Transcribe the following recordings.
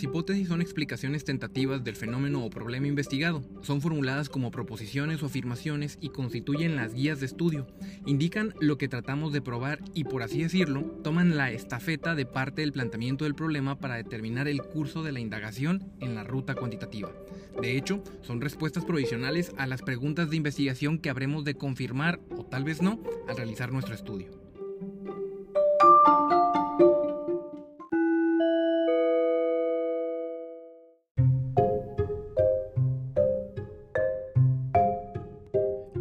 Las hipótesis son explicaciones tentativas del fenómeno o problema investigado. Son formuladas como proposiciones o afirmaciones y constituyen las guías de estudio. Indican lo que tratamos de probar y, por así decirlo, toman la estafeta de parte del planteamiento del problema para determinar el curso de la indagación en la ruta cuantitativa. De hecho, son respuestas provisionales a las preguntas de investigación que habremos de confirmar o tal vez no al realizar nuestro estudio.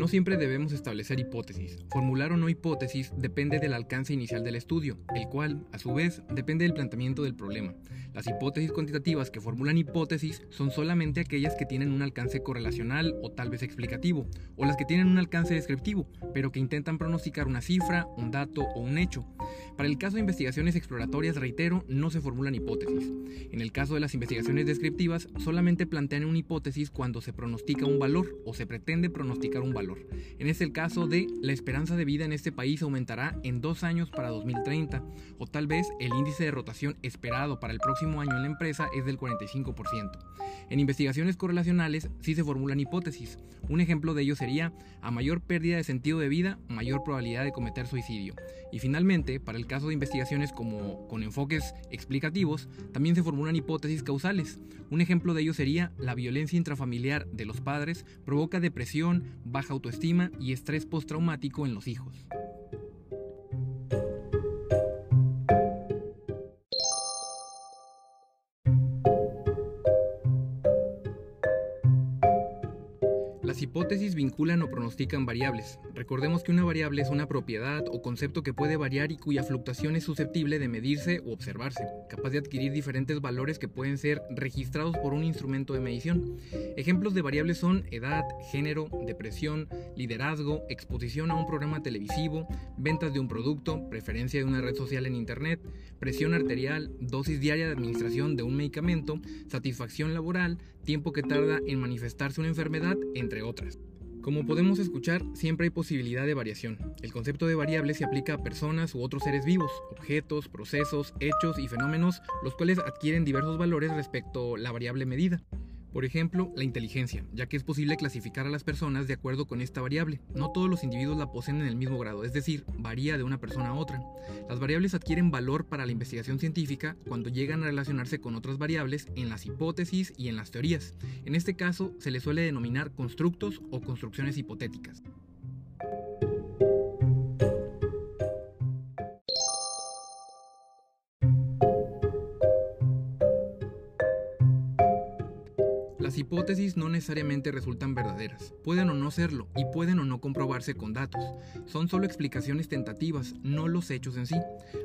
Siempre debemos establecer hipótesis. Formular o no hipótesis depende del alcance inicial del estudio, el cual, a su vez, depende del planteamiento del problema. Las hipótesis cuantitativas que formulan hipótesis son solamente aquellas que tienen un alcance correlacional o tal vez explicativo, o las que tienen un alcance descriptivo, pero que intentan pronosticar una cifra, un dato o un hecho. Para el caso de investigaciones exploratorias, reitero, no se formulan hipótesis. En el caso de las investigaciones descriptivas, solamente plantean una hipótesis cuando se pronostica un valor o se pretende pronosticar un valor. En este caso de la esperanza de vida en este país aumentará en dos años para 2030, o tal vez el índice de rotación esperado para el próximo año en la empresa es del 45%. En investigaciones correlacionales sí se formulan hipótesis. Un ejemplo de ello sería, a mayor pérdida de sentido de vida, mayor probabilidad de cometer suicidio. Y finalmente, para el caso de investigaciones como con enfoques explicativos, también se formulan hipótesis causales. Un ejemplo de ello sería, la violencia intrafamiliar de los padres provoca depresión, baja autoestima y estrés postraumático en los hijos. Las hipótesis vinculan o pronostican variables. Recordemos que una variable es una propiedad o concepto que puede variar y cuya fluctuación es susceptible de medirse o observarse, capaz de adquirir diferentes valores que pueden ser registrados por un instrumento de medición. Ejemplos de variables son edad, género, depresión, liderazgo, exposición a un programa televisivo, ventas de un producto, preferencia de una red social en Internet, presión arterial, dosis diaria de administración de un medicamento, satisfacción laboral, tiempo que tarda en manifestarse una enfermedad, entre Como podemos escuchar, siempre hay posibilidad de variación. El concepto de variable se aplica a personas u otros seres vivos, objetos, procesos, hechos y fenómenos, los cuales adquieren diversos valores respecto a la variable medida. Por ejemplo, la inteligencia, ya que es posible clasificar a las personas de acuerdo con esta variable. No todos los individuos la poseen en el mismo grado, es decir, varía de una persona a otra. Las variables adquieren valor para la investigación científica cuando llegan a relacionarse con otras variables en las hipótesis y en las teorías. En este caso, se les suele denominar constructos o construcciones hipotéticas. Las hipótesis no necesariamente resultan verdaderas, pueden o no serlo y pueden o no comprobarse con datos. Son solo explicaciones tentativas, no los hechos en sí.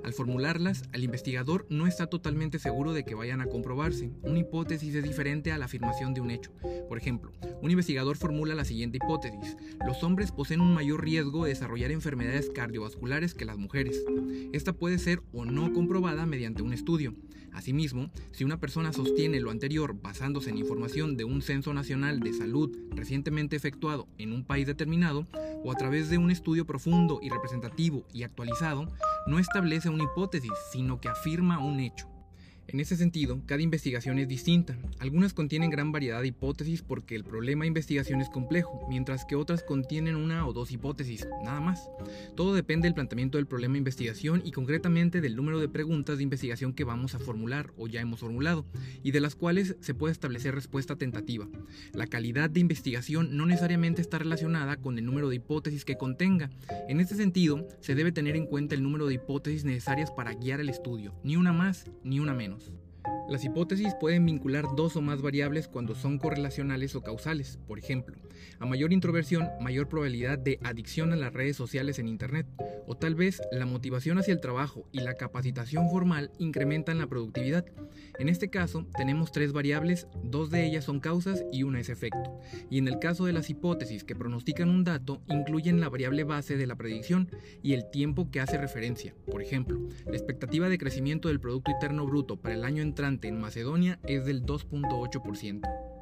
Al formularlas, el investigador no está totalmente seguro de que vayan a comprobarse. Una hipótesis es diferente a la afirmación de un hecho. Por ejemplo, un investigador formula la siguiente hipótesis. Los hombres poseen un mayor riesgo de desarrollar enfermedades cardiovasculares que las mujeres. Esta puede ser o no comprobada mediante un estudio. Asimismo, si una persona sostiene lo anterior basándose en información de un censo nacional de salud recientemente efectuado en un país determinado o a través de un estudio profundo y representativo y actualizado, no establece una hipótesis, sino que afirma un hecho. En ese sentido, cada investigación es distinta. Algunas contienen gran variedad de hipótesis porque el problema de investigación es complejo, mientras que otras contienen una o dos hipótesis, nada más. Todo depende del planteamiento del problema de investigación y concretamente del número de preguntas de investigación que vamos a formular o ya hemos formulado, y de las cuales se puede establecer respuesta tentativa. La calidad de investigación no necesariamente está relacionada con el número de hipótesis que contenga. En este sentido, se debe tener en cuenta el número de hipótesis necesarias para guiar el estudio, ni una más ni una menos. Las hipótesis pueden vincular dos o más variables cuando son correlacionales o causales. Por ejemplo, a mayor introversión, mayor probabilidad de adicción a las redes sociales en Internet. O tal vez la motivación hacia el trabajo y la capacitación formal incrementan la productividad. En este caso, tenemos tres variables, dos de ellas son causas y una es efecto. Y en el caso de las hipótesis que pronostican un dato, incluyen la variable base de la predicción y el tiempo que hace referencia. Por ejemplo, la expectativa de crecimiento del Producto Interno Bruto para el año entrante en Macedonia es del 2.8%.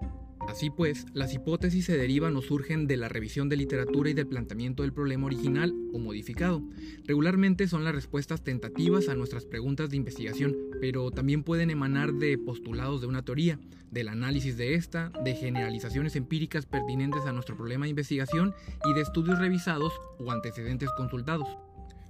Así pues, las hipótesis se derivan o surgen de la revisión de literatura y del planteamiento del problema original o modificado. Regularmente son las respuestas tentativas a nuestras preguntas de investigación, pero también pueden emanar de postulados de una teoría, del análisis de esta, de generalizaciones empíricas pertinentes a nuestro problema de investigación y de estudios revisados o antecedentes consultados.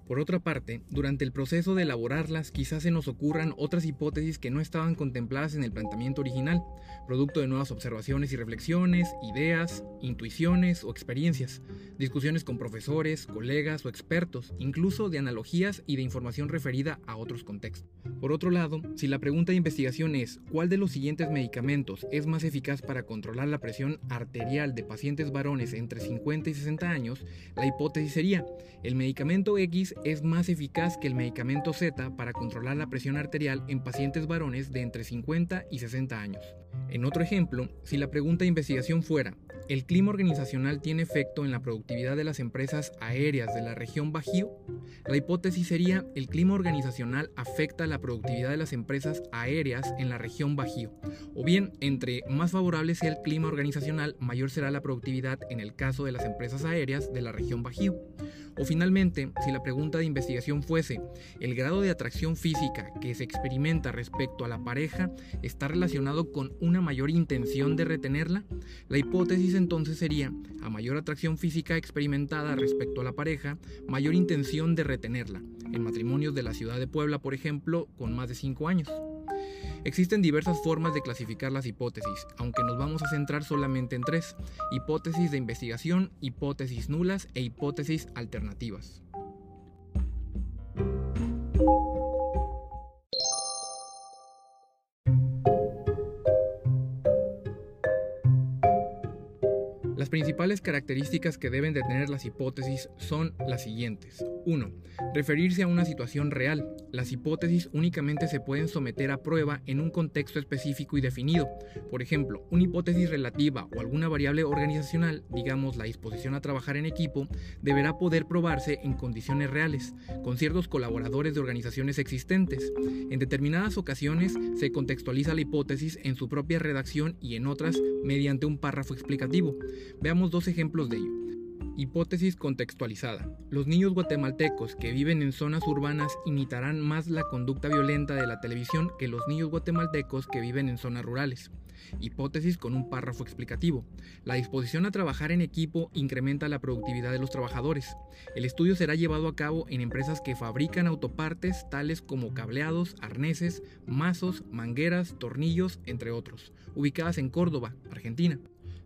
Por otra parte, durante el proceso de elaborarlas quizás se nos ocurran otras hipótesis que no estaban contempladas en el planteamiento original, producto de nuevas observaciones y reflexiones, ideas, intuiciones o experiencias, discusiones con profesores, colegas o expertos, incluso de analogías y de información referida a otros contextos. Por otro lado, si la pregunta de investigación es ¿cuál de los siguientes medicamentos es más eficaz para controlar la presión arterial de pacientes varones entre 50 y 60 años, la hipótesis sería el medicamento X es más eficaz que el medicamento Z para controlar la presión arterial en pacientes varones de entre 50 y 60 años. En otro ejemplo, si la pregunta de investigación fuera, ¿el clima organizacional tiene efecto en la productividad de las empresas aéreas de la región Bajío? La hipótesis sería, el clima organizacional afecta la productividad de las empresas aéreas en la región Bajío. O bien, entre más favorable sea el clima organizacional, mayor será la productividad en el caso de las empresas aéreas de la región Bajío. O finalmente, si la pregunta de investigación fuese, ¿el grado de atracción física que se experimenta respecto a la pareja está relacionado con una mayor intención de retenerla? La hipótesis entonces sería, a mayor atracción física experimentada respecto a la pareja, mayor intención de retenerla, en matrimonios de la ciudad de Puebla, por ejemplo, con más de 5 años. Existen diversas formas de clasificar las hipótesis, aunque nos vamos a centrar solamente en tres, hipótesis de investigación, hipótesis nulas e hipótesis alternativas. Principales características que deben de tener las hipótesis son las siguientes. 1. Referirse a una situación real. Las hipótesis únicamente se pueden someter a prueba en un contexto específico y definido. Por ejemplo, una hipótesis relativa o alguna variable organizacional, digamos la disposición a trabajar en equipo, deberá poder probarse en condiciones reales, con ciertos colaboradores de organizaciones existentes. En determinadas ocasiones se contextualiza la hipótesis en su propia redacción y en otras mediante un párrafo explicativo. Veamos dos ejemplos de ello. Hipótesis contextualizada. Los niños guatemaltecos que viven en zonas urbanas imitarán más la conducta violenta de la televisión que los niños guatemaltecos que viven en zonas rurales. Hipótesis con un párrafo explicativo. La disposición a trabajar en equipo incrementa la productividad de los trabajadores. El estudio será llevado a cabo en empresas que fabrican autopartes tales como cableados, arneses, mazos, mangueras, tornillos, entre otros, ubicadas en Córdoba, Argentina.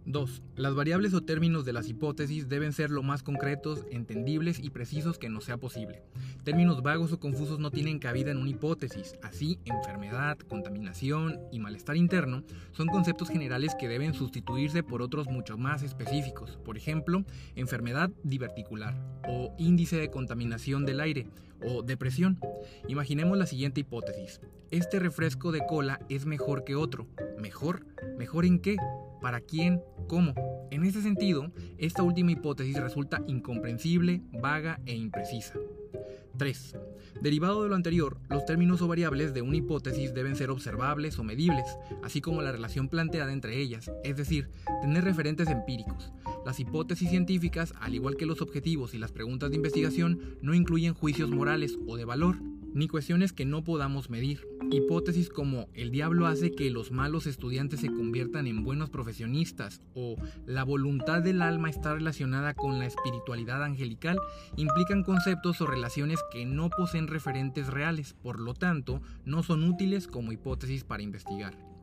2. Las variables o términos de las hipótesis deben ser lo más concretos, entendibles y precisos que nos sea posible. Términos vagos o confusos no tienen cabida en una hipótesis. Así, enfermedad, contaminación y malestar interno son conceptos generales que deben sustituirse por otros mucho más específicos. Por ejemplo, enfermedad diverticular o índice de contaminación del aire o depresión. Imaginemos la siguiente hipótesis. Este refresco de cola es mejor que otro. ¿Mejor? ¿Mejor en qué? ¿Para quién? ¿Cómo? En ese sentido, esta última hipótesis resulta incomprensible, vaga e imprecisa. 3. Derivado de lo anterior, los términos o variables de una hipótesis deben ser observables o medibles, así como la relación planteada entre ellas, es decir, tener referentes empíricos. Las hipótesis científicas, al igual que los objetivos y las preguntas de investigación, no incluyen juicios morales o de valor, ni cuestiones que no podamos medir. Hipótesis como el diablo hace que los malos estudiantes se conviertan en buenos profesionistas o la voluntad del alma está relacionada con la espiritualidad angelical implican conceptos o relaciones que no poseen referentes reales, por lo tanto, no son útiles como hipótesis para investigar.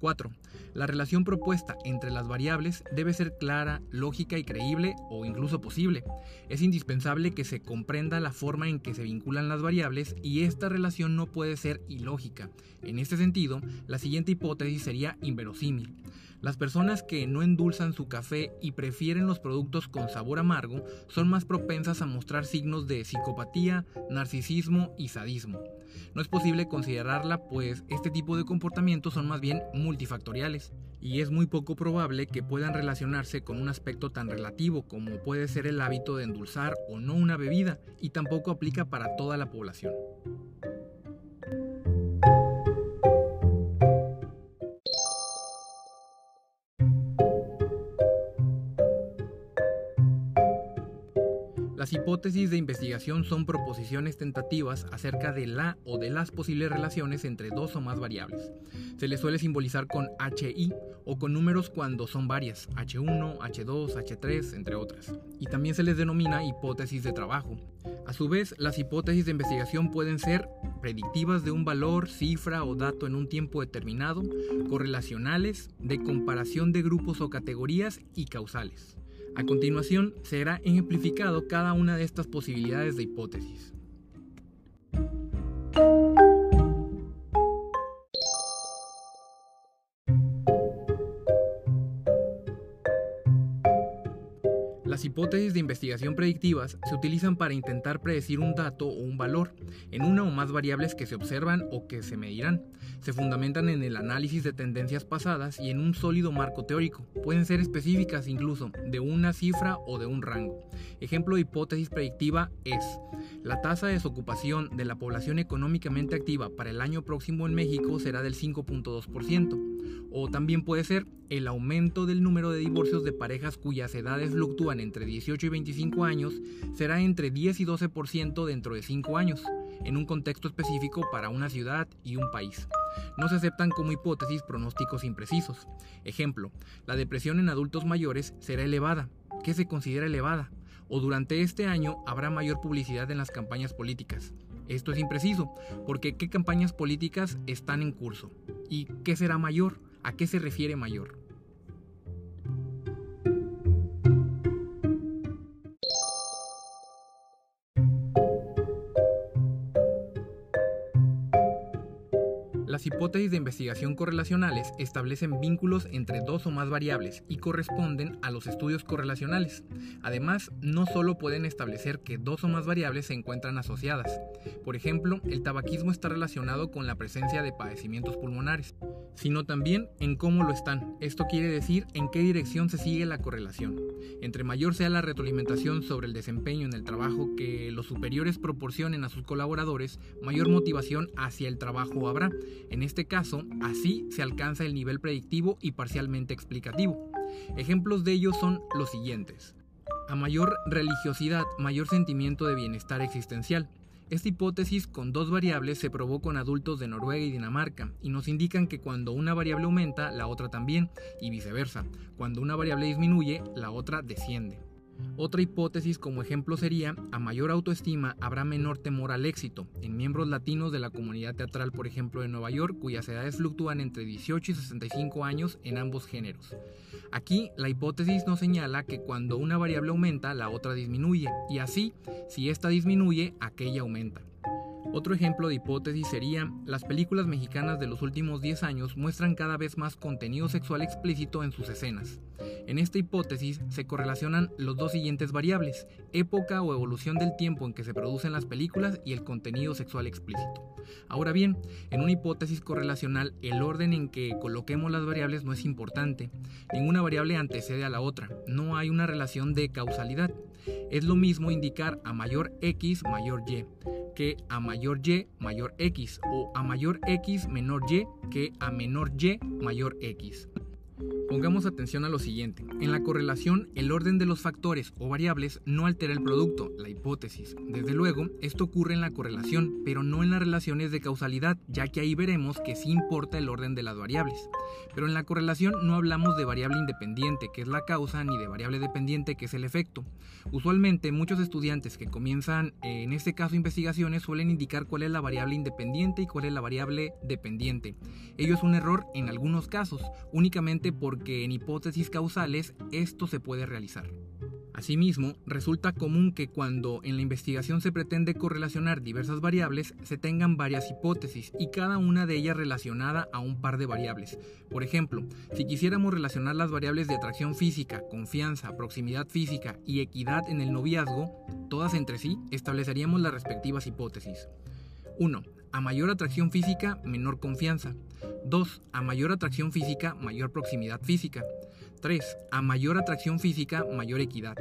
4. La relación propuesta entre las variables debe ser clara, lógica y creíble o incluso posible. Es indispensable que se comprenda la forma en que se vinculan las variables y esta relación no puede ser ilógica. En este sentido, la siguiente hipótesis sería inverosímil. Las personas que no endulzan su café y prefieren los productos con sabor amargo son más propensas a mostrar signos de psicopatía, narcisismo y sadismo. No es posible considerarla pues este tipo de comportamientos son más bien multifactoriales y es muy poco probable que puedan relacionarse con un aspecto tan relativo como puede ser el hábito de endulzar o no una bebida y tampoco aplica para toda la población. Las hipótesis de investigación son proposiciones tentativas acerca de la o de las posibles relaciones entre dos o más variables. Se les suele simbolizar con HI o con números cuando son varias, H1, H2, H3, entre otras. Y también se les denomina hipótesis de trabajo. A su vez, las hipótesis de investigación pueden ser predictivas de un valor, cifra o dato en un tiempo determinado, correlacionales, de comparación de grupos o categorías y causales. A continuación, será ejemplificado cada una de estas posibilidades de hipótesis. Hipótesis de investigación predictivas se utilizan para intentar predecir un dato o un valor en una o más variables que se observan o que se medirán. Se fundamentan en el análisis de tendencias pasadas y en un sólido marco teórico. Pueden ser específicas incluso de una cifra o de un rango. Ejemplo de hipótesis predictiva es la tasa de desocupación de la población económicamente activa para el año próximo en México será del 5.2%. O también puede ser el aumento del número de divorcios de parejas cuyas edades fluctúan entre 18 y 25 años será entre 10 y 12% dentro de 5 años, en un contexto específico para una ciudad y un país. No se aceptan como hipótesis pronósticos imprecisos. Ejemplo, la depresión en adultos mayores será elevada. ¿Qué se considera elevada? O durante este año habrá mayor publicidad en las campañas políticas. Esto es impreciso, porque ¿qué campañas políticas están en curso? ¿Y qué será mayor? ¿A qué se refiere mayor? Las hipótesis de investigación correlacionales establecen vínculos entre dos o más variables y corresponden a los estudios correlacionales. Además, no solo pueden establecer que dos o más variables se encuentran asociadas. Por ejemplo, el tabaquismo está relacionado con la presencia de padecimientos pulmonares, sino también en cómo lo están. Esto quiere decir en qué dirección se sigue la correlación. Entre mayor sea la retroalimentación sobre el desempeño en el trabajo que los superiores proporcionen a sus colaboradores, mayor motivación hacia el trabajo habrá. En este caso, así se alcanza el nivel predictivo y parcialmente explicativo. Ejemplos de ello son los siguientes. A mayor religiosidad, mayor sentimiento de bienestar existencial. Esta hipótesis con dos variables se probó con adultos de Noruega y Dinamarca y nos indican que cuando una variable aumenta, la otra también, y viceversa. Cuando una variable disminuye, la otra desciende. Otra hipótesis como ejemplo sería, a mayor autoestima habrá menor temor al éxito, en miembros latinos de la comunidad teatral, por ejemplo, de Nueva York, cuyas edades fluctúan entre 18 y 65 años en ambos géneros. Aquí, la hipótesis nos señala que cuando una variable aumenta, la otra disminuye, y así, si esta disminuye, aquella aumenta. Otro ejemplo de hipótesis sería, las películas mexicanas de los últimos 10 años muestran cada vez más contenido sexual explícito en sus escenas. En esta hipótesis se correlacionan los dos siguientes variables, época o evolución del tiempo en que se producen las películas y el contenido sexual explícito. Ahora bien, en una hipótesis correlacional, el orden en que coloquemos las variables no es importante. Ninguna variable antecede a la otra, no hay una relación de causalidad. Es lo mismo indicar a mayor X mayor Y que a mayor Y mayor X o a mayor X menor Y que a menor Y mayor X. Pongamos atención a lo siguiente. En la correlación, el orden de los factores o variables no altera el producto, la hipótesis. Desde luego, esto ocurre en la correlación, pero no en las relaciones de causalidad, ya que ahí veremos que sí importa el orden de las variables. Pero en la correlación no hablamos de variable independiente, que es la causa, ni de variable dependiente, que es el efecto. Usualmente, muchos estudiantes que comienzan, eh, en este caso, investigaciones, suelen indicar cuál es la variable independiente y cuál es la variable dependiente. Ello es un error en algunos casos, únicamente por porque en hipótesis causales esto se puede realizar. Asimismo, resulta común que cuando en la investigación se pretende correlacionar diversas variables, se tengan varias hipótesis y cada una de ellas relacionada a un par de variables. Por ejemplo, si quisiéramos relacionar las variables de atracción física, confianza, proximidad física y equidad en el noviazgo, todas entre sí, estableceríamos las respectivas hipótesis. 1. A mayor atracción física, menor confianza. 2. A mayor atracción física, mayor proximidad física. 3. A mayor atracción física, mayor equidad.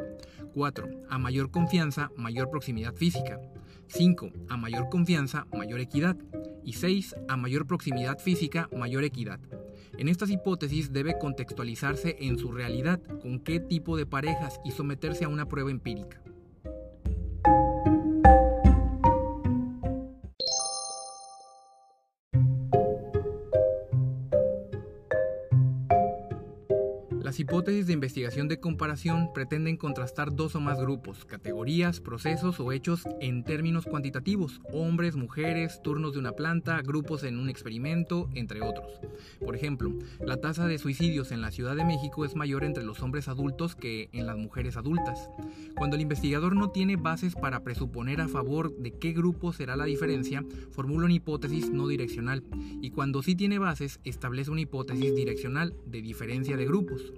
4. A mayor confianza, mayor proximidad física. 5. A mayor confianza, mayor equidad. Y 6. A mayor proximidad física, mayor equidad. En estas hipótesis debe contextualizarse en su realidad con qué tipo de parejas y someterse a una prueba empírica. Hipótesis de investigación de comparación pretenden contrastar dos o más grupos, categorías, procesos o hechos en términos cuantitativos, hombres, mujeres, turnos de una planta, grupos en un experimento, entre otros. Por ejemplo, la tasa de suicidios en la Ciudad de México es mayor entre los hombres adultos que en las mujeres adultas. Cuando el investigador no tiene bases para presuponer a favor de qué grupo será la diferencia, formula una hipótesis no direccional y cuando sí tiene bases, establece una hipótesis direccional de diferencia de grupos.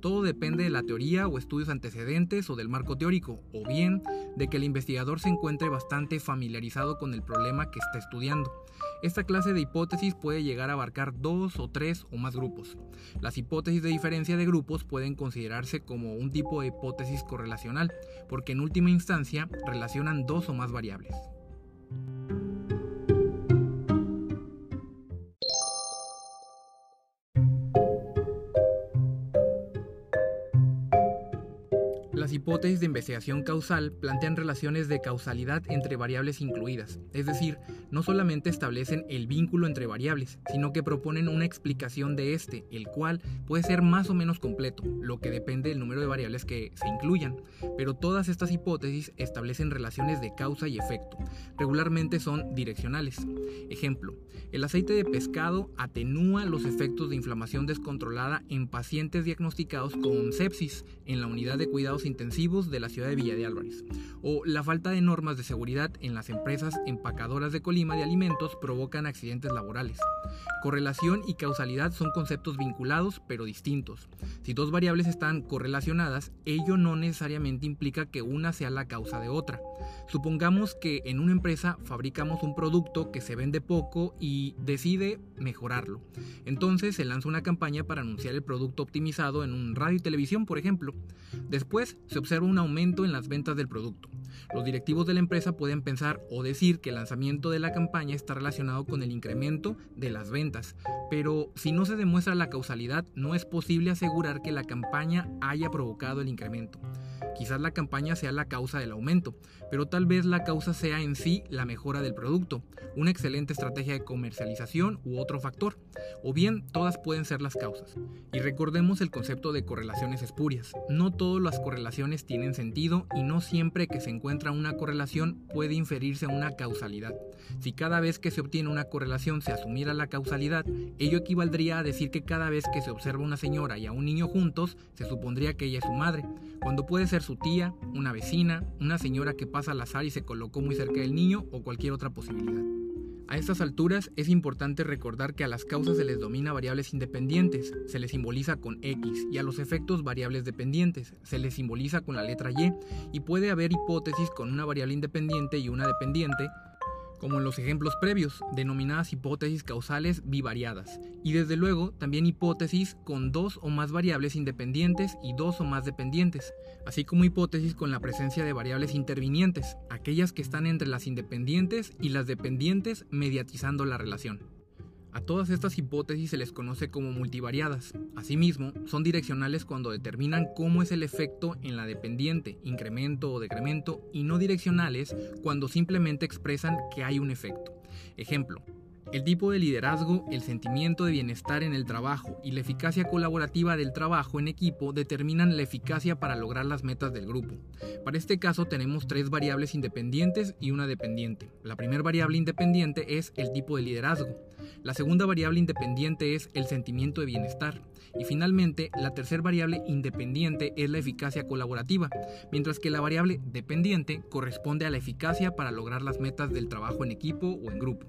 Todo depende de la teoría o estudios antecedentes o del marco teórico, o bien de que el investigador se encuentre bastante familiarizado con el problema que está estudiando. Esta clase de hipótesis puede llegar a abarcar dos o tres o más grupos. Las hipótesis de diferencia de grupos pueden considerarse como un tipo de hipótesis correlacional, porque en última instancia relacionan dos o más variables. Hipótesis de investigación causal plantean relaciones de causalidad entre variables incluidas, es decir, no solamente establecen el vínculo entre variables, sino que proponen una explicación de este, el cual puede ser más o menos completo, lo que depende del número de variables que se incluyan, pero todas estas hipótesis establecen relaciones de causa y efecto, regularmente son direccionales. Ejemplo, el aceite de pescado atenúa los efectos de inflamación descontrolada en pacientes diagnosticados con sepsis en la unidad de cuidados intensivos de la ciudad de Villa de Álvarez, o la falta de normas de seguridad en las empresas empacadoras de Colima de alimentos provocan accidentes laborales. Correlación y causalidad son conceptos vinculados pero distintos. Si dos variables están correlacionadas, ello no necesariamente implica que una sea la causa de otra. Supongamos que en una empresa fabricamos un producto que se vende poco y decide mejorarlo. Entonces se lanza una campaña para anunciar el producto optimizado en un radio y televisión, por ejemplo. Después se observa un aumento en las ventas del producto. Los directivos de la empresa pueden pensar o decir que el lanzamiento de la campaña está relacionado con el incremento de las ventas, pero si no se demuestra la causalidad, no es posible asegurar que la campaña haya provocado el incremento. Quizás la campaña sea la causa del aumento, pero tal vez la causa sea en sí la mejora del producto, una excelente estrategia de comercialización u otro factor, o bien todas pueden ser las causas. Y recordemos el concepto de correlaciones espurias. No todas las correlaciones tienen sentido y no siempre que se encuentra una correlación puede inferirse una causalidad. Si cada vez que se obtiene una correlación se asumiera la causalidad, ello equivaldría a decir que cada vez que se observa una señora y a un niño juntos, se supondría que ella es su madre, cuando puede ser su tía, una vecina, una señora que pasa al azar y se colocó muy cerca del niño o cualquier otra posibilidad. A estas alturas es importante recordar que a las causas se les domina variables independientes, se les simboliza con X, y a los efectos variables dependientes, se les simboliza con la letra Y, y puede haber hipótesis con una variable independiente y una dependiente, como en los ejemplos previos, denominadas hipótesis causales bivariadas, y desde luego también hipótesis con dos o más variables independientes y dos o más dependientes, así como hipótesis con la presencia de variables intervinientes, aquellas que están entre las independientes y las dependientes mediatizando la relación. A todas estas hipótesis se les conoce como multivariadas. Asimismo, son direccionales cuando determinan cómo es el efecto en la dependiente, incremento o decremento, y no direccionales cuando simplemente expresan que hay un efecto. Ejemplo, el tipo de liderazgo, el sentimiento de bienestar en el trabajo y la eficacia colaborativa del trabajo en equipo determinan la eficacia para lograr las metas del grupo. Para este caso tenemos tres variables independientes y una dependiente. La primera variable independiente es el tipo de liderazgo. La segunda variable independiente es el sentimiento de bienestar. Y finalmente, la tercera variable independiente es la eficacia colaborativa, mientras que la variable dependiente corresponde a la eficacia para lograr las metas del trabajo en equipo o en grupo.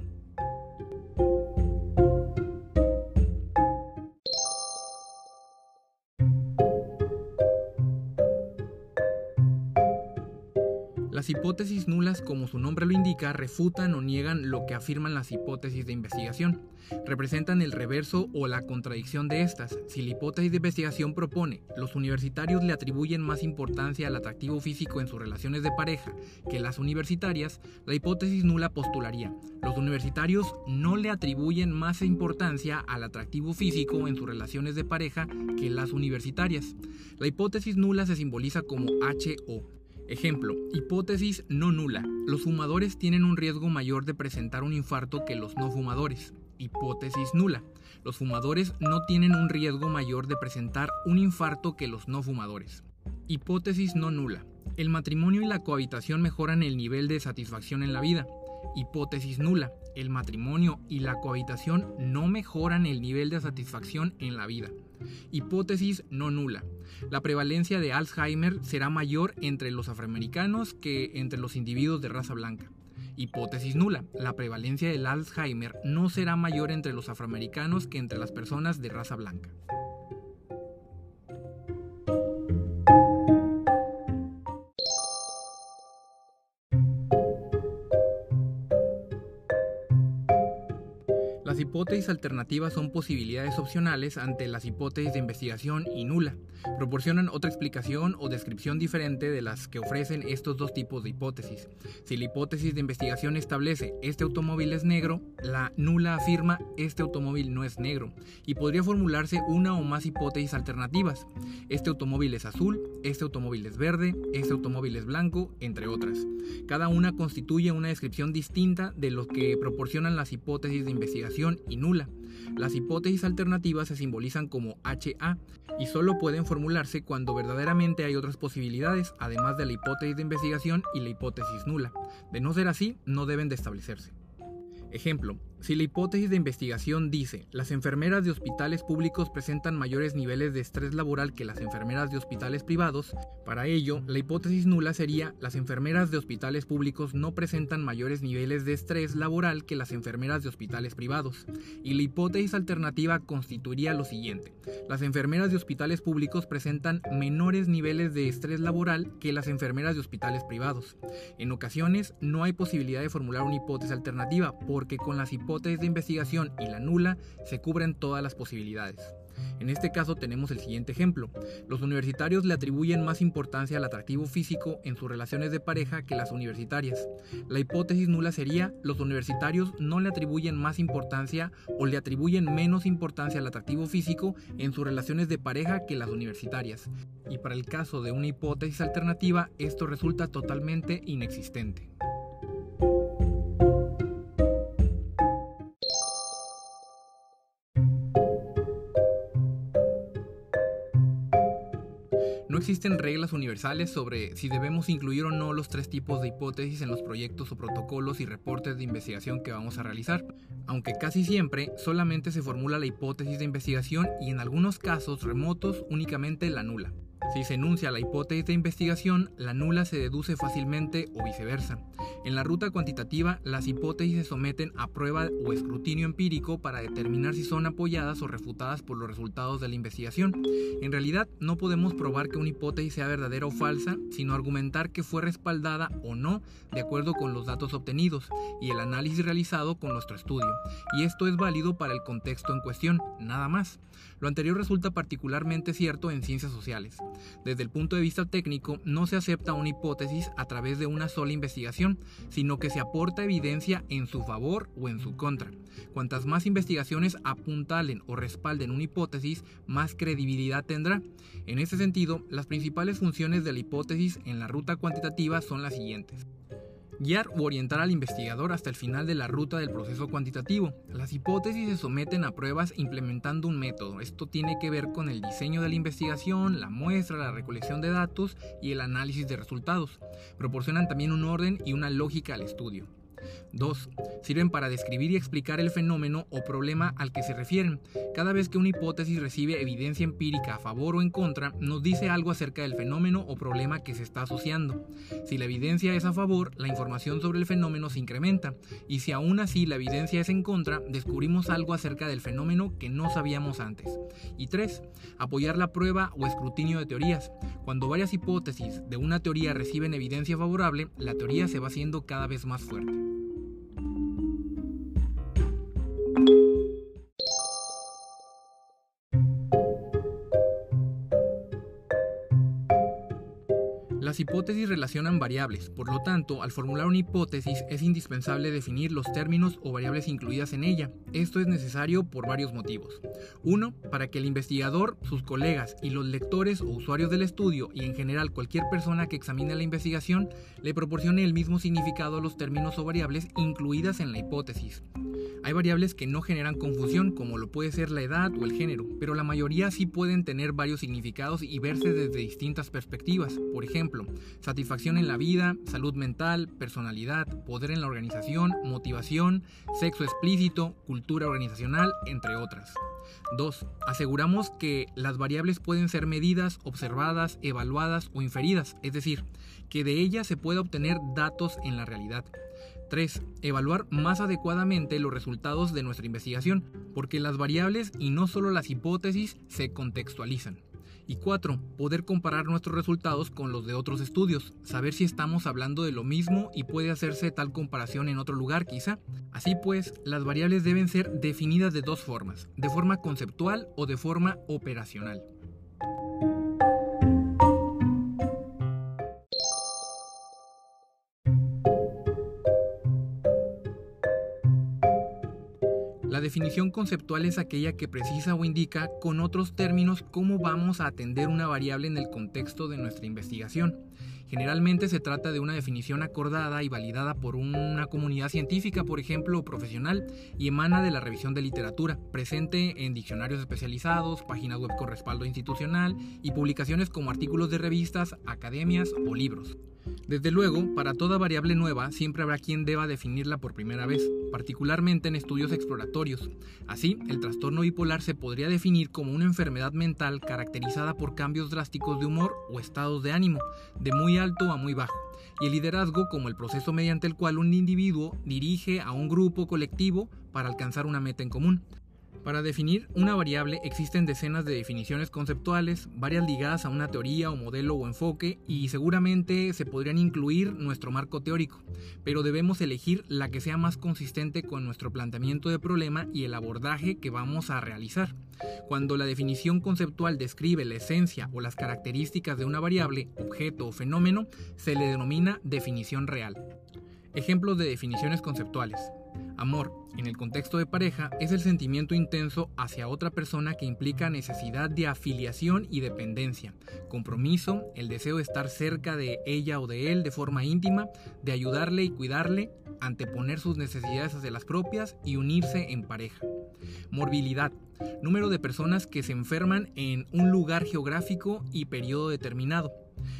Las hipótesis nulas, como su nombre lo indica, refutan o niegan lo que afirman las hipótesis de investigación. Representan el reverso o la contradicción de estas. Si la hipótesis de investigación propone, los universitarios le atribuyen más importancia al atractivo físico en sus relaciones de pareja que las universitarias, la hipótesis nula postularía, los universitarios no le atribuyen más importancia al atractivo físico en sus relaciones de pareja que las universitarias. La hipótesis nula se simboliza como HO. Ejemplo, hipótesis no nula. Los fumadores tienen un riesgo mayor de presentar un infarto que los no fumadores. hipótesis nula. Los fumadores no tienen un riesgo mayor de presentar un infarto que los no fumadores. Hipótesis no nula. El matrimonio y la cohabitación mejoran el nivel de satisfacción en la vida. Hipótesis nula. El matrimonio y la cohabitación no mejoran el nivel de satisfacción en la vida. Hipótesis no nula. La prevalencia de Alzheimer será mayor entre los afroamericanos que entre los individuos de raza blanca. Hipótesis nula. La prevalencia del Alzheimer no será mayor entre los afroamericanos que entre las personas de raza blanca. Hipótesis alternativas son posibilidades opcionales ante las hipótesis de investigación y nula. Proporcionan otra explicación o descripción diferente de las que ofrecen estos dos tipos de hipótesis. Si la hipótesis de investigación establece este automóvil es negro, la nula afirma este automóvil no es negro y podría formularse una o más hipótesis alternativas. Este automóvil es azul, este automóvil es verde, este automóvil es blanco, entre otras. Cada una constituye una descripción distinta de lo que proporcionan las hipótesis de investigación nula. Las hipótesis alternativas se simbolizan como HA y solo pueden formularse cuando verdaderamente hay otras posibilidades, además de la hipótesis de investigación y la hipótesis nula. De no ser así, no deben de establecerse. Ejemplo, si la hipótesis de investigación dice, las enfermeras de hospitales públicos presentan mayores niveles de estrés laboral que las enfermeras de hospitales privados, para ello, la hipótesis nula sería, las enfermeras de hospitales públicos no presentan mayores niveles de estrés laboral que las enfermeras de hospitales privados. Y la hipótesis alternativa constituiría lo siguiente, las enfermeras de hospitales públicos presentan menores niveles de estrés laboral que las enfermeras de hospitales privados. En ocasiones, no hay posibilidad de formular una hipótesis alternativa, porque con las hipótesis hipótesis de investigación y la nula se cubren todas las posibilidades. En este caso tenemos el siguiente ejemplo. Los universitarios le atribuyen más importancia al atractivo físico en sus relaciones de pareja que las universitarias. La hipótesis nula sería, los universitarios no le atribuyen más importancia o le atribuyen menos importancia al atractivo físico en sus relaciones de pareja que las universitarias. Y para el caso de una hipótesis alternativa, esto resulta totalmente inexistente. Existen reglas universales sobre si debemos incluir o no los tres tipos de hipótesis en los proyectos o protocolos y reportes de investigación que vamos a realizar, aunque casi siempre solamente se formula la hipótesis de investigación y en algunos casos remotos únicamente la nula. Si se enuncia la hipótesis de investigación, la nula se deduce fácilmente o viceversa. En la ruta cuantitativa, las hipótesis se someten a prueba o escrutinio empírico para determinar si son apoyadas o refutadas por los resultados de la investigación. En realidad, no podemos probar que una hipótesis sea verdadera o falsa, sino argumentar que fue respaldada o no de acuerdo con los datos obtenidos y el análisis realizado con nuestro estudio. Y esto es válido para el contexto en cuestión, nada más. Lo anterior resulta particularmente cierto en ciencias sociales. Desde el punto de vista técnico, no se acepta una hipótesis a través de una sola investigación, sino que se aporta evidencia en su favor o en su contra. Cuantas más investigaciones apuntalen o respalden una hipótesis, más credibilidad tendrá. En ese sentido, las principales funciones de la hipótesis en la ruta cuantitativa son las siguientes. Guiar u orientar al investigador hasta el final de la ruta del proceso cuantitativo. Las hipótesis se someten a pruebas implementando un método. Esto tiene que ver con el diseño de la investigación, la muestra, la recolección de datos y el análisis de resultados. Proporcionan también un orden y una lógica al estudio. 2. Sirven para describir y explicar el fenómeno o problema al que se refieren. Cada vez que una hipótesis recibe evidencia empírica a favor o en contra, nos dice algo acerca del fenómeno o problema que se está asociando. Si la evidencia es a favor, la información sobre el fenómeno se incrementa, y si aún así la evidencia es en contra, descubrimos algo acerca del fenómeno que no sabíamos antes. Y 3. Apoyar la prueba o escrutinio de teorías. Cuando varias hipótesis de una teoría reciben evidencia favorable, la teoría se va haciendo cada vez más fuerte. Hipótesis relacionan variables, por lo tanto, al formular una hipótesis es indispensable definir los términos o variables incluidas en ella. esto es necesario por varios motivos. Uno, para que el investigador, sus colegas y los lectores o usuarios del estudio y en general cualquier persona que examine la investigación le proporcione el mismo significado a los términos o variables incluidas en la hipótesis. Hay variables que no generan confusión, como lo puede ser la edad o el género, pero la mayoría sí pueden tener varios significados y verse desde distintas perspectivas. Por ejemplo, satisfacción en la vida, salud mental, personalidad, poder en la organización, motivación, sexo explícito, cultura organizacional, entre otras. 2. Aseguramos que las variables pueden ser medidas, observadas, evaluadas o inferidas, es decir, que de ellas se puede obtener datos en la realidad. 3. Evaluar más adecuadamente los resultados de nuestra investigación, porque las variables y no solo las hipótesis se contextualizan. Y 4. Poder comparar nuestros resultados con los de otros estudios, saber si estamos hablando de lo mismo y puede hacerse tal comparación en otro lugar quizá. Así pues, las variables deben ser definidas de dos formas, de forma conceptual o de forma operacional. Definición conceptual es aquella que precisa o indica con otros términos cómo vamos a atender una variable en el contexto de nuestra investigación. Generalmente se trata de una definición acordada y validada por una comunidad científica, por ejemplo, o profesional, y emana de la revisión de literatura, presente en diccionarios especializados, páginas web con respaldo institucional y publicaciones como artículos de revistas, academias o libros. Desde luego, para toda variable nueva siempre habrá quien deba definirla por primera vez, particularmente en estudios exploratorios. Así, el trastorno bipolar se podría definir como una enfermedad mental caracterizada por cambios drásticos de humor o estados de ánimo, de muy alto a muy bajo, y el liderazgo como el proceso mediante el cual un individuo dirige a un grupo colectivo para alcanzar una meta en común. Para definir una variable existen decenas de definiciones conceptuales, varias ligadas a una teoría o modelo o enfoque, y seguramente se podrían incluir nuestro marco teórico, pero debemos elegir la que sea más consistente con nuestro planteamiento de problema y el abordaje que vamos a realizar. Cuando la definición conceptual describe la esencia o las características de una variable, objeto o fenómeno, se le denomina definición real. Ejemplos de definiciones conceptuales. Amor, en el contexto de pareja, es el sentimiento intenso hacia otra persona que implica necesidad de afiliación y dependencia, compromiso, el deseo de estar cerca de ella o de él de forma íntima, de ayudarle y cuidarle, anteponer sus necesidades hacia las propias y unirse en pareja. Morbilidad, número de personas que se enferman en un lugar geográfico y periodo determinado.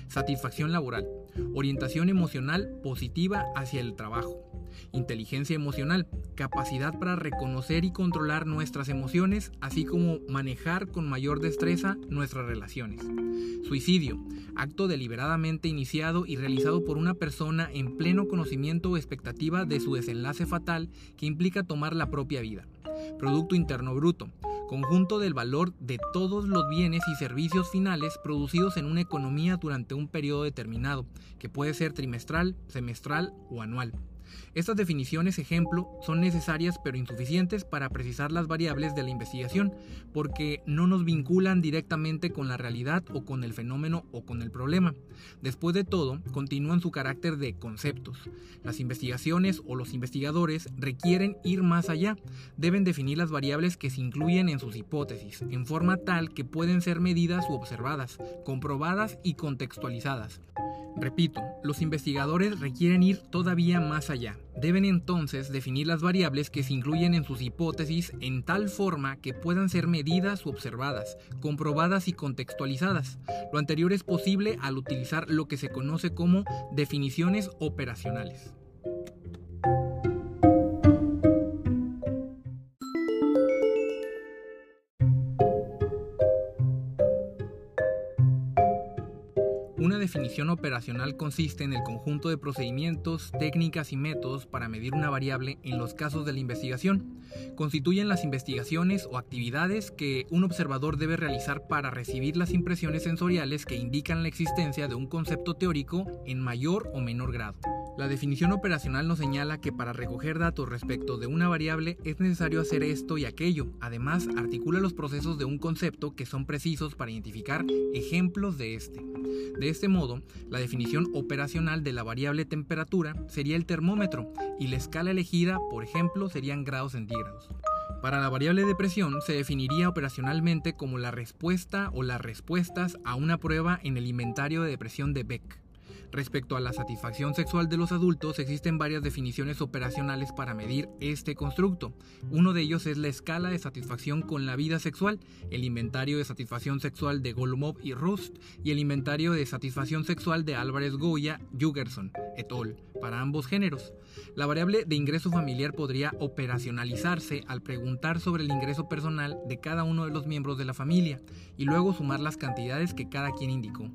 Satisfacción laboral, orientación emocional positiva hacia el trabajo inteligencia emocional, capacidad para reconocer y controlar nuestras emociones, así como manejar con mayor destreza nuestras relaciones. Suicidio, acto deliberadamente iniciado y realizado por una persona en pleno conocimiento o expectativa de su desenlace fatal que implica tomar la propia vida. Producto Interno Bruto, conjunto del valor de todos los bienes y servicios finales producidos en una economía durante un periodo determinado, que puede ser trimestral, semestral o anual. Estas definiciones ejemplo son necesarias pero insuficientes para precisar las variables de la investigación porque no nos vinculan directamente con la realidad o con el fenómeno o con el problema. Después de todo, continúan su carácter de conceptos. Las investigaciones o los investigadores requieren ir más allá. Deben definir las variables que se incluyen en sus hipótesis, en forma tal que pueden ser medidas u observadas, comprobadas y contextualizadas. Repito, los investigadores requieren ir todavía más allá. Deben entonces definir las variables que se incluyen en sus hipótesis en tal forma que puedan ser medidas u observadas, comprobadas y contextualizadas. Lo anterior es posible al utilizar lo que se conoce como definiciones operacionales. Definición operacional consiste en el conjunto de procedimientos, técnicas y métodos para medir una variable en los casos de la investigación. Constituyen las investigaciones o actividades que un observador debe realizar para recibir las impresiones sensoriales que indican la existencia de un concepto teórico en mayor o menor grado. La definición operacional nos señala que para recoger datos respecto de una variable es necesario hacer esto y aquello. Además, articula los procesos de un concepto que son precisos para identificar ejemplos de este. De este modo, la definición operacional de la variable temperatura sería el termómetro y la escala elegida, por ejemplo, serían grados centígrados. Para la variable de presión se definiría operacionalmente como la respuesta o las respuestas a una prueba en el inventario de depresión de Beck. Respecto a la satisfacción sexual de los adultos, existen varias definiciones operacionales para medir este constructo. Uno de ellos es la escala de satisfacción con la vida sexual, el inventario de satisfacción sexual de Golomov y Rust y el inventario de satisfacción sexual de Álvarez Goya, Jugerson, et al. para ambos géneros. La variable de ingreso familiar podría operacionalizarse al preguntar sobre el ingreso personal de cada uno de los miembros de la familia y luego sumar las cantidades que cada quien indicó.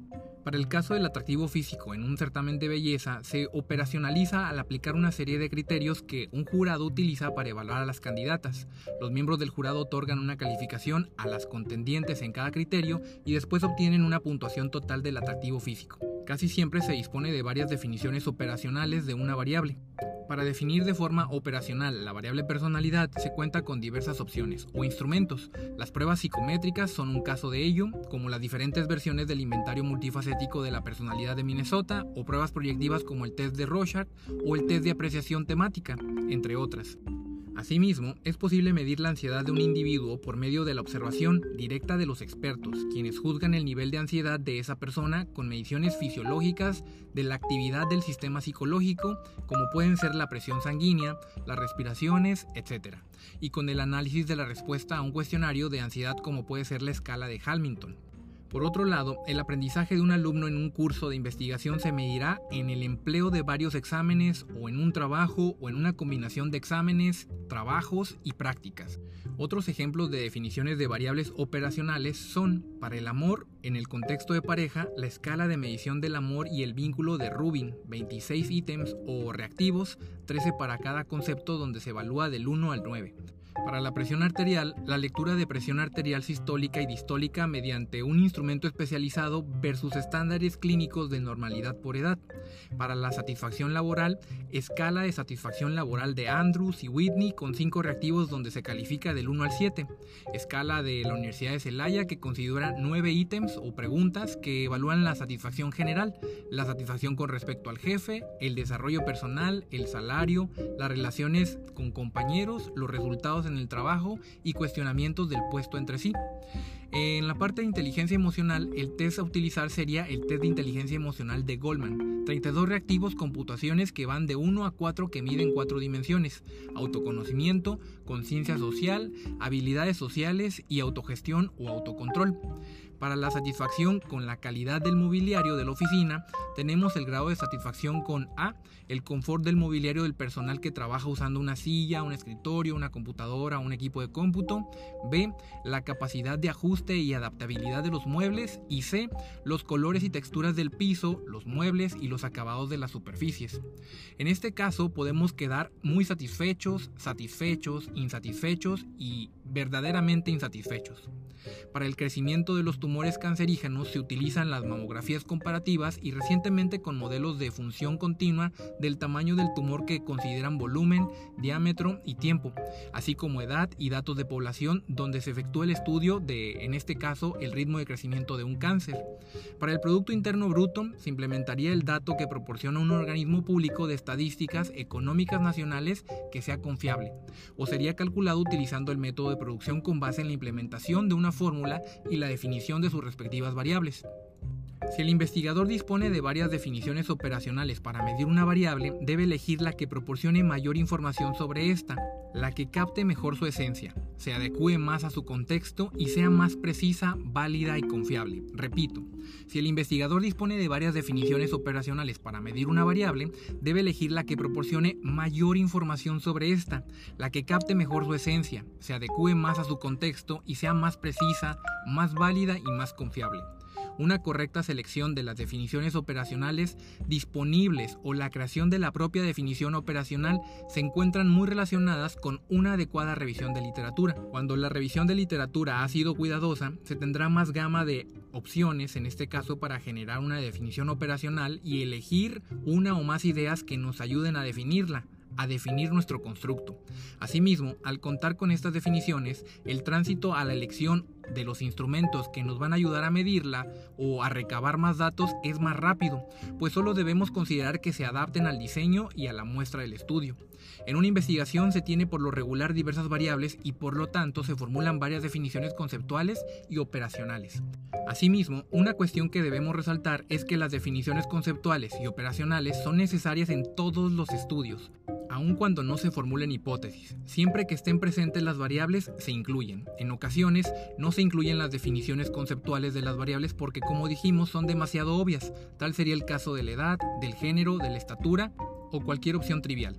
Para el caso del atractivo físico en un certamen de belleza, se operacionaliza al aplicar una serie de criterios que un jurado utiliza para evaluar a las candidatas. Los miembros del jurado otorgan una calificación a las contendientes en cada criterio y después obtienen una puntuación total del atractivo físico. Casi siempre se dispone de varias definiciones operacionales de una variable. Para definir de forma operacional la variable personalidad se cuenta con diversas opciones o instrumentos. Las pruebas psicométricas son un caso de ello, como las diferentes versiones del inventario multifacético de la personalidad de Minnesota o pruebas proyectivas como el test de Rorschach o el test de apreciación temática, entre otras. Asimismo, es posible medir la ansiedad de un individuo por medio de la observación directa de los expertos, quienes juzgan el nivel de ansiedad de esa persona con mediciones fisiológicas de la actividad del sistema psicológico, como pueden ser la presión sanguínea, las respiraciones, etc., y con el análisis de la respuesta a un cuestionario de ansiedad como puede ser la escala de Hamilton. Por otro lado, el aprendizaje de un alumno en un curso de investigación se medirá en el empleo de varios exámenes o en un trabajo o en una combinación de exámenes, trabajos y prácticas. Otros ejemplos de definiciones de variables operacionales son, para el amor, en el contexto de pareja, la escala de medición del amor y el vínculo de Rubin, 26 ítems o reactivos, 13 para cada concepto donde se evalúa del 1 al 9. Para la presión arterial, la lectura de presión arterial sistólica y distólica mediante un instrumento especializado versus estándares clínicos de normalidad por edad. Para la satisfacción laboral, escala de satisfacción laboral de Andrews y Whitney con cinco reactivos donde se califica del 1 al 7. Escala de la Universidad de Celaya que considera nueve ítems o preguntas que evalúan la satisfacción general, la satisfacción con respecto al jefe, el desarrollo personal, el salario, las relaciones con compañeros, los resultados en el trabajo y cuestionamientos del puesto entre sí. En la parte de inteligencia emocional, el test a utilizar sería el test de inteligencia emocional de Goldman. 32 reactivos computaciones que van de 1 a 4 que miden 4 dimensiones. Autoconocimiento, conciencia social, habilidades sociales y autogestión o autocontrol. Para la satisfacción con la calidad del mobiliario de la oficina, tenemos el grado de satisfacción con A, el confort del mobiliario del personal que trabaja usando una silla, un escritorio, una computadora, un equipo de cómputo, B, la capacidad de ajuste y adaptabilidad de los muebles y C, los colores y texturas del piso, los muebles y los acabados de las superficies. En este caso podemos quedar muy satisfechos, satisfechos, insatisfechos y verdaderamente insatisfechos. Para el crecimiento de los tumores cancerígenos se utilizan las mamografías comparativas y recientemente con modelos de función continua del tamaño del tumor que consideran volumen, diámetro y tiempo, así como edad y datos de población donde se efectúa el estudio de, en este caso, el ritmo de crecimiento de un cáncer. Para el Producto Interno Bruto se implementaría el dato que proporciona un organismo público de estadísticas económicas nacionales que sea confiable, o sería calculado utilizando el método de producción con base en la implementación de una fórmula y la definición de sus respectivas variables. Si el investigador dispone de varias definiciones operacionales para medir una variable, debe elegir la que proporcione mayor información sobre esta, la que capte mejor su esencia, se adecue más a su contexto y sea más precisa, válida y confiable. Repito, si el investigador dispone de varias definiciones operacionales para medir una variable, debe elegir la que proporcione mayor información sobre esta, la que capte mejor su esencia, se adecue más a su contexto y sea más precisa, más válida y más confiable una correcta selección de las definiciones operacionales disponibles o la creación de la propia definición operacional se encuentran muy relacionadas con una adecuada revisión de literatura. Cuando la revisión de literatura ha sido cuidadosa, se tendrá más gama de opciones, en este caso para generar una definición operacional y elegir una o más ideas que nos ayuden a definirla a definir nuestro constructo. Asimismo, al contar con estas definiciones, el tránsito a la elección de los instrumentos que nos van a ayudar a medirla o a recabar más datos es más rápido, pues solo debemos considerar que se adapten al diseño y a la muestra del estudio. En una investigación se tiene por lo regular diversas variables y por lo tanto se formulan varias definiciones conceptuales y operacionales. Asimismo, una cuestión que debemos resaltar es que las definiciones conceptuales y operacionales son necesarias en todos los estudios, aun cuando no se formulen hipótesis. Siempre que estén presentes las variables, se incluyen. En ocasiones, no se incluyen las definiciones conceptuales de las variables porque, como dijimos, son demasiado obvias. Tal sería el caso de la edad, del género, de la estatura o cualquier opción trivial.